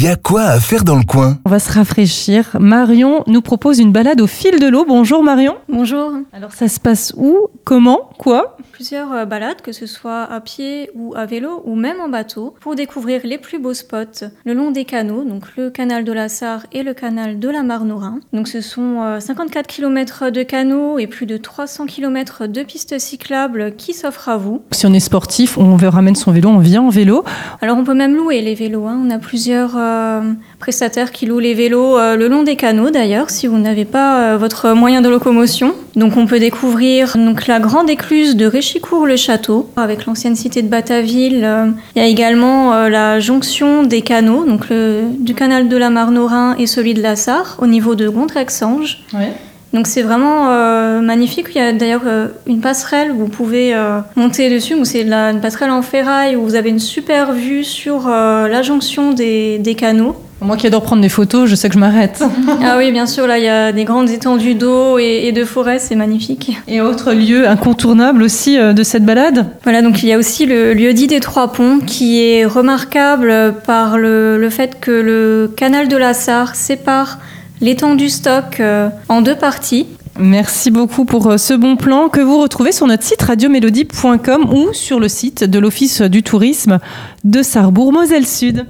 Il y a quoi à faire dans le coin? On va se rafraîchir. Marion nous propose une balade au fil de l'eau. Bonjour Marion. Bonjour. Alors ça se passe où? Comment? Quoi? Plusieurs euh, balades, que ce soit à pied ou à vélo ou même en bateau, pour découvrir les plus beaux spots le long des canaux, donc le canal de la Sarre et le canal de la Marne-au-Rhin. Donc ce sont 54 euh, km de canaux et plus de 300 km de pistes cyclables qui s'offrent à vous. Si on est sportif, on ramène son vélo, on vient en vélo. Alors on peut même louer les vélos. Hein. On a plusieurs euh, prestataires qui louent les vélos euh, le long des canaux d'ailleurs, si vous n'avez pas euh, votre moyen de locomotion. Donc on peut découvrir donc, la grande écluse de Réchicourt-le-Château, avec l'ancienne cité de Bataville. Il y a également la jonction des canaux, donc du canal de la Marne Rhin et celui de la Sarre, au niveau de Gondrexange. Donc c'est vraiment euh, magnifique. Il y a d'ailleurs euh, une passerelle où vous pouvez euh, monter dessus. C'est une passerelle en ferraille où vous avez une super vue sur la jonction des, canaux. Moi qui adore prendre des photos, je sais que je m'arrête. ah oui, bien sûr, là il y a des grandes étendues d'eau et, de forêt, c'est magnifique. Et autre lieu incontournable aussi de cette balade? Voilà, donc il y a aussi le lieu dit des Trois Ponts qui est remarquable par le, le fait que le canal de la Sarre sépare l'étang du stock euh, en deux parties. Merci beaucoup pour euh, ce bon plan que vous retrouvez sur notre site radiomélodie.com ou sur le site de l'Office du tourisme de Sarrebourg-Moselle-Sud.